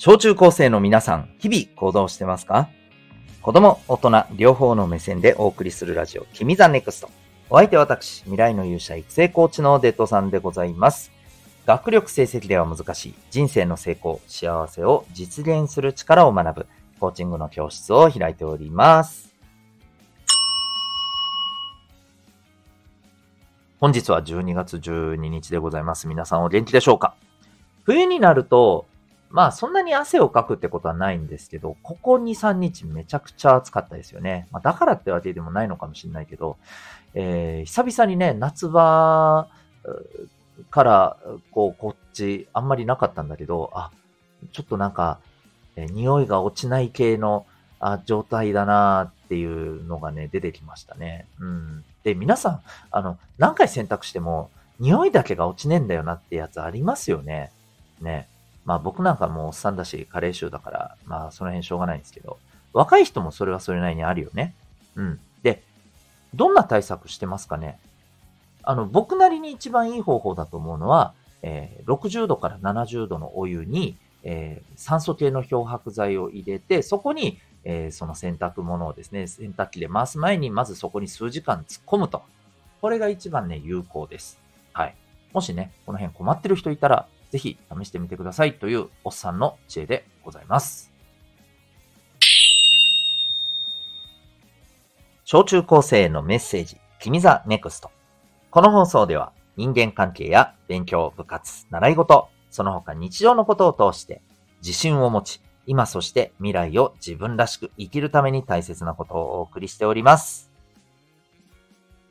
小中高生の皆さん、日々行動してますか？子供、大人、両方の目線でお送りするラジオ、君 the NEXT。お相手は私、未来の勇者育成コーチのデッドさんでございます。学力成績では難しい人生の成功、幸せを実現する力を学ぶコーチングの教室を開いております。本日は12月12日でございます。皆さんお元気でしょうか？冬になると、まあそんなに汗をかくってことはないんですけど、ここ2、3日めちゃくちゃ暑かったですよね。まあだからってわけでもないのかもしれないけど、えー久々にね、夏場から、こう、こっち、あんまりなかったんだけど、あ、ちょっとなんか、えー匂いが落ちない系のあ状態だなっていうのがね、出てきましたね。うん。で、皆さん、あの、何回洗濯しても、匂いだけが落ちねえんだよなってやつありますよね。ね。まあ僕なんかもうおっさんだし、加齢臭だから、まあその辺しょうがないんですけど、若い人もそれはそれなりにあるよね。うん。で、どんな対策してますかね？あの、僕なりに一番いい方法だと思うのは、えー60度から70度のお湯に、えー酸素系の漂白剤を入れて、そこに、えーその洗濯物をですね、洗濯機で回す前に、まずそこに数時間突っ込むと。これが一番ね、有効です。はい。もしね、この辺困ってる人いたら、ぜひ試してみてくださいというおっさんの知恵でございます。小中高生へのメッセージ、君 the NEXT。この放送では人間関係や勉強、部活、習い事、その他日常のことを通して自信を持ち、今そして未来を自分らしく生きるために大切なことをお送りしております。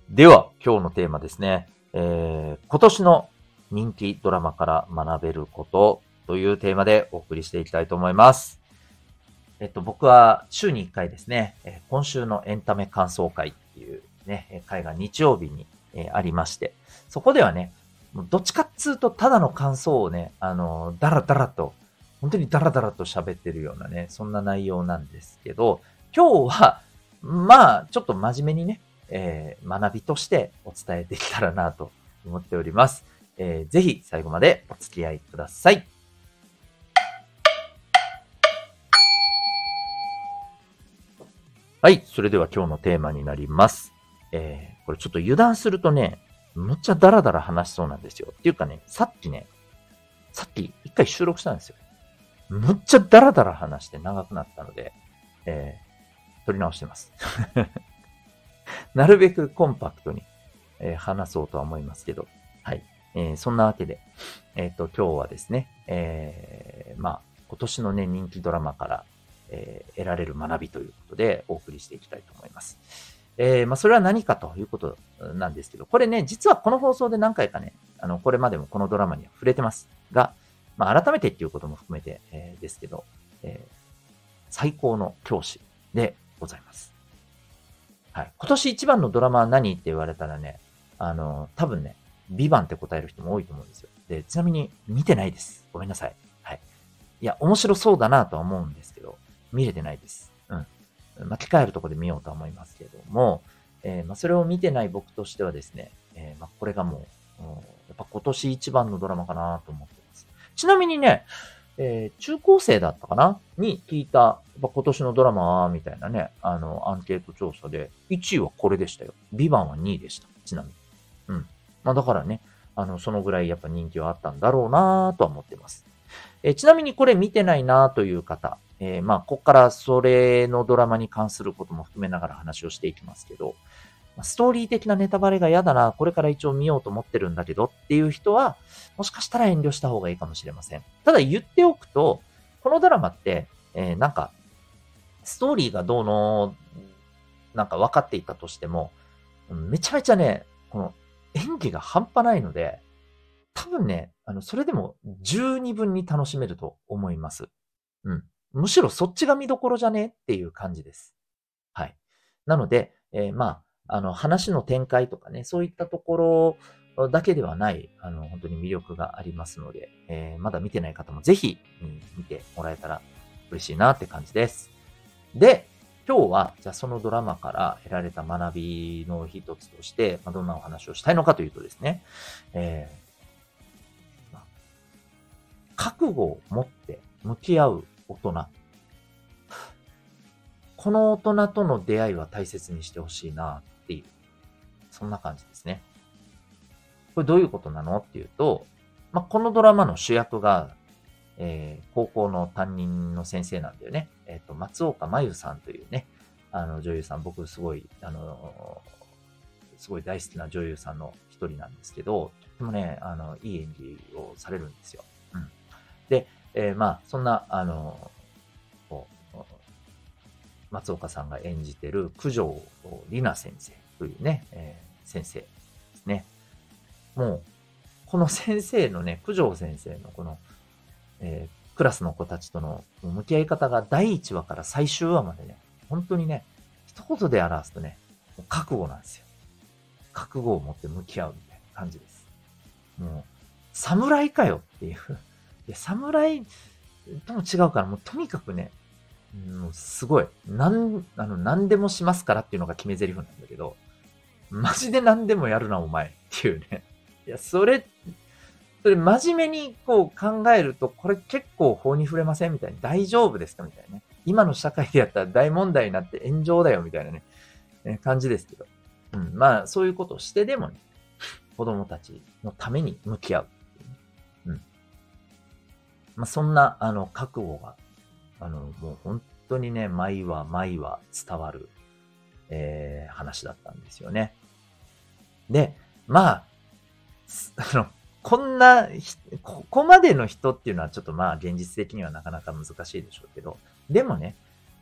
では、今日のテーマですね。えー、今年の人気ドラマから学べることというテーマでお送りしていきたいと思います。えっと、僕は週に1回ですね、今週のエンタメ感想会っていうね、会が日曜日に、ありまして、そこではね、どっちかっつうとただの感想をね、あの、だらだらと、本当にダラダラと喋ってるようなね、そんな内容なんですけど、今日は、まあ、ちょっと真面目にね、えー学びとしてお伝えできたらなと思っております。えーぜひ最後までお付き合いください。はい、それでは今日のテーマになります。えーこれちょっと油断するとね、むっちゃダラダラ話しそうなんですよ。っていうかね、さっきね、さっき一回収録したんですよ。むっちゃダラダラ話して長くなったので、えー、撮り直してます。なるべくコンパクトに、えー話そうとは思いますけど、えーそんなわけで、えっ、と、今日はですね、えーまあ、今年のね、人気ドラマから、えー得られる学びということでお送りしていきたいと思います。えーまあ、それは何かということなんですけど、これね、実はこの放送で何回かね、あの、これまでもこのドラマには触れてますが、まあ、改めてっていうことも含めて、えーですけど、えー最高の教師でございます。はい。今年一番のドラマは何って言われたらね、あの、多分ね、ビバンって答える人も多いと思うんですよ。で、ちなみに見てないです。ごめんなさい。はい。いや、面白そうだなとは思うんですけど、見れてないです。うん。巻き換えるとこで見ようとは思いますけれども、えーまあ、それを見てない僕としてはですね、えーまあ、これがもう、やっぱ今年一番のドラマかなと思ってます。ちなみにね、えー中高生だったかな？に聞いた、やっぱ今年のドラマは、みたいなね、あの、アンケート調査で、1位はこれでしたよ。ビバンは2位でした。ちなみに。まあだからね、あの、そのぐらいやっぱ人気はあったんだろうなとは思ってます。えちなみにこれ見てないなという方、えーまあ、ここからそれのドラマに関することも含めながら話をしていきますけど、ストーリー的なネタバレが嫌だな、これから一応見ようと思ってるんだけどっていう人は、もしかしたら遠慮した方がいいかもしれません。ただ言っておくと、このドラマって、えーなんか、ストーリーがどうの、なんか分かっていたとしても、めちゃめちゃね、この演技が半端ないので、多分ね、あの、それでも十二分に楽しめると思います。うん。むしろそっちが見どころじゃねっていう感じです。はい。なので、えーまあ、あの、話の展開とかね、そういったところだけではない、あの、本当に魅力がありますので、えーまだ見てない方もぜひ、うん見てもらえたら嬉しいなって感じです。で、今日は、じゃあそのドラマから得られた学びの一つとして、まあ、どんなお話をしたいのかというとですね、えーまあ覚悟を持って向き合う大人。この大人との出会いは大切にしてほしいなっていう、そんな感じですね。これどういうことなのっていうと、まあ、このドラマの主役が、えー、高校の担任の先生なんだよね。松岡真優さんというね、あの、女優さん、僕すごい、あのすごい大好きな女優さんの一人なんですけど、とてもね、あの、いい演技をされるんですよ。うん。で、えー、まあ、そんな、あの、松岡さんが演じてる九条里奈先生というね、えー、先生ですね。もう、この先生のね、九条先生のこの、え、クラスの子たちとの向き合い方が第1話から最終話までね、本当にね、一言で表すとね、覚悟なんですよ。覚悟を持って向き合うみたいな感じです。もう、侍かよっていう。いや、侍とも違うから、もうとにかくね、もうすごい。なん、あの、何でもしますからっていうのが決め台詞なんだけど、マジで何でもやるな、お前っていうね。いや、それっ、それ真面目にこう考えると、これ結構法に触れませんみたいに、大丈夫ですかみたいなね。今の社会でやったら大問題になって炎上だよみたいなね、え感じですけど。うん、まあ、そういうことをしてでもね、子供たちのために向き合う、ううん。まあ、そんな、あの、覚悟があの、もう本当にね、毎話毎話伝わる、えー、話だったんですよね。で、まあ、あの、こんな、ここまでの人っていうのはちょっとまあ現実的にはなかなか難しいでしょうけど、でもね、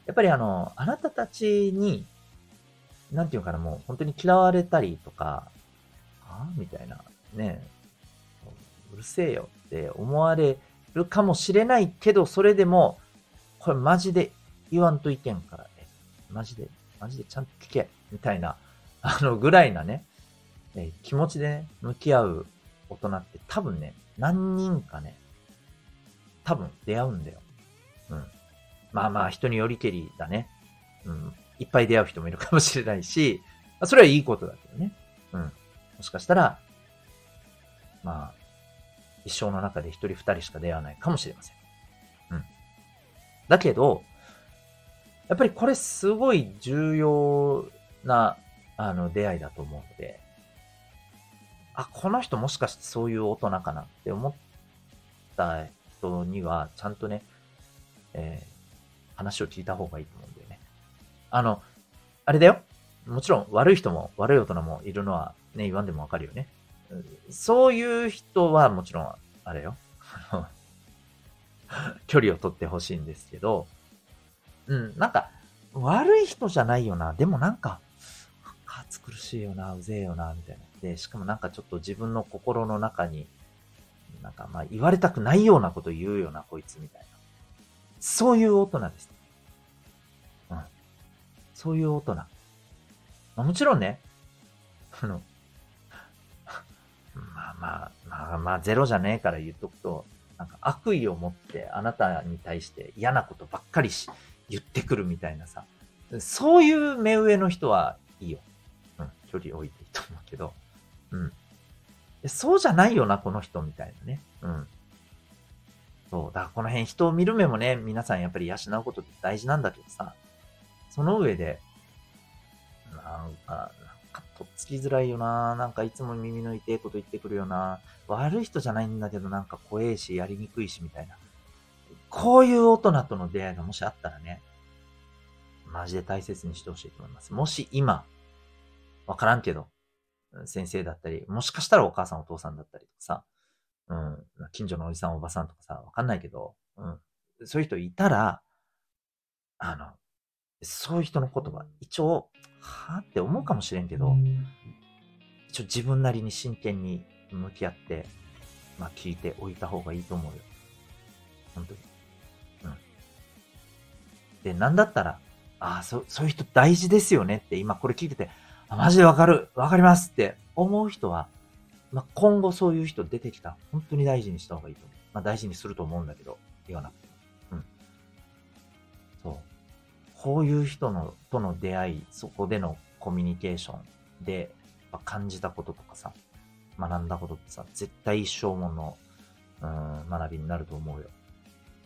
やっぱりあの、あなたたちに、なんていうかな、もう本当に嫌われたりとか、ああみたいな、ね、うるせえよって思われるかもしれないけど、それでも、これマジで言わんといけんからね。マジで、マジでちゃんと聞け。みたいな、あのぐらいなね、え気持ちでね、向き合う大人って多分ね、何人かね、多分出会うんだよ。うん。まあまあ、人によりけりだね。うん。いっぱい出会う人もいるかもしれないし、それはいいことだけどね。うん。もしかしたら、まあ、一生の中で一人二人しか出会わないかもしれません。うんだけど、やっぱりこれすごい重要な、あの、出会いだと思うので、あ、この人もしかしてそういう大人かなって思った人には、ちゃんとね、えー、話を聞いた方がいいと思うんだよね。あの、あれだよ。もちろん悪い人も悪い大人もいるのはね、言わんでもわかるよね。そういう人はもちろん、あれよ。距離を取ってほしいんですけど、うん、なんか、悪い人じゃないよな。でもなんか、暑苦しいよな、うぜえよな、みたいな。で、しかもなんかちょっと自分の心の中に、なんかまあ言われたくないようなこと言うような、こいつみたいな。そういう大人です。うん。そういう大人。まあ、もちろんね、あの、まあまあ、まあまあ、ゼロじゃねえから言っとくと、なんか悪意を持ってあなたに対して嫌なことばっかりし言ってくるみたいなさ、そういう目上の人はいいよ。うん、距離置いていいと思うけど。うん。そうじゃないよな、この人みたいなね。うん。そう。だからこの辺人を見る目もね、皆さんやっぱり養うことって大事なんだけどさ、その上で、なんか、なんかとっつきづらいよななんかいつも耳の痛いこと言ってくるよな悪い人じゃないんだけどなんか怖えし、やりにくいし、みたいな。こういう大人との出会いがもしあったらね、マジで大切にしてほしいと思います。もし今、わからんけど、先生だったり、もしかしたらお母さんお父さんだったりとかさ、うん、近所のおじさんおばさんとかさ、わかんないけど、うん、そういう人いたら、あの、そういう人の言葉、一応、はぁって思うかもしれんけど、一応自分なりに真剣に向き合って、まあ聞いておいた方がいいと思うよ。本当に。うん。で、なんだったら、ああ、そ、そういう人大事ですよねって今これ聞いてて、マジでわかる、わかりますって思う人は、まあ今後そういう人出てきた本当に大事にした方がいいと思う。まあ大事にすると思うんだけど、言わなくて。うん。そう。こういう人の、との出会い、そこでのコミュニケーションで、まあ感じたこととかさ、学んだことってさ、絶対一生もの、うん、学びになると思うよ。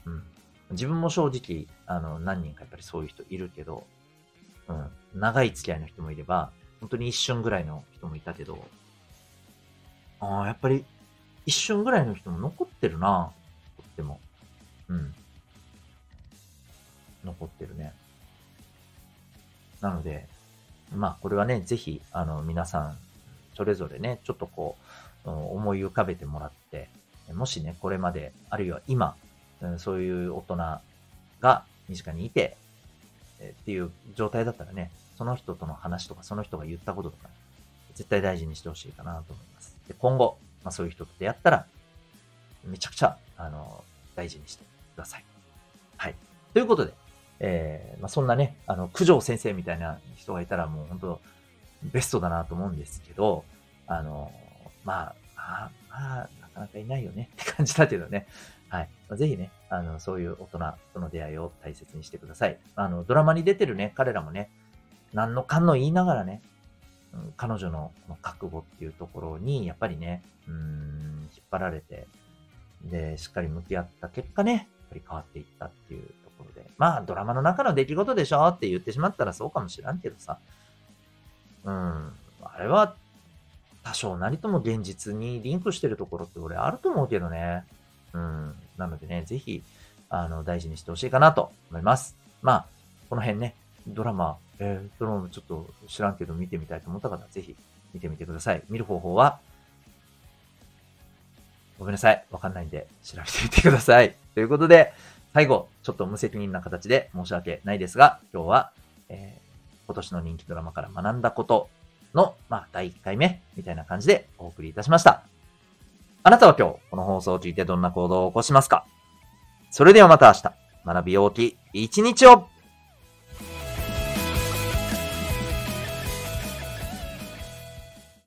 うん。自分も正直、あの、何人かやっぱりそういう人いるけど、うん、長い付き合いの人もいれば、本当に一瞬ぐらいの人もいたけど、ああ、やっぱり一瞬ぐらいの人も残ってるな、とっても。うん。残ってるね。なので、まあ、これはね、ぜひ、あの、皆さん、それぞれね、ちょっとこう、思い浮かべてもらって、もしね、これまで、あるいは今、そういう大人が身近にいて、っていう状態だったらね、その人との話とか、その人が言ったこととか、絶対大事にしてほしいかなと思います。で今後、まあ、そういう人と出会ったら、めちゃくちゃ、あの、大事にしてください。はい。ということで、えー、まあ、そんなね、あの、九条先生みたいな人がいたらもう本当ベストだなと思うんですけど、あの、まあ、まあ、まあ、なかなかいないよねって感じだけどね。はい。まあ、ぜひね、あの、そういう大人との出会いを大切にしてください。あの、ドラマに出てるね、彼らもね、何のかんの言いながらね、うん、彼女のこの覚悟っていうところに、やっぱりね、うん、引っ張られて、で、しっかり向き合った結果ね、やっぱり変わっていったっていうところで、まあ、ドラマの中の出来事でしょって言ってしまったらそうかもしらんけどさ、うん、あれは、多少なりとも現実にリンクしてるところって俺あると思うけどね。うん。なのでね、ぜひ、あの、大事にしてほしいかなと思います。まあ、この辺ね、ドラマ、えー、ドラマちょっと知らんけど見てみたいと思った方はぜひ見てみてください。見る方法は、ごめんなさい。わかんないんで調べてみてください。ということで、最後、ちょっと無責任な形で申し訳ないですが、今日は、えー、今年の人気ドラマから学んだことの、まあ、第1回目みたいな感じでお送りいたしました。あなたは今日、この放送を聞いてどんな行動を起こしますか？それではまた明日、学び大きい一日を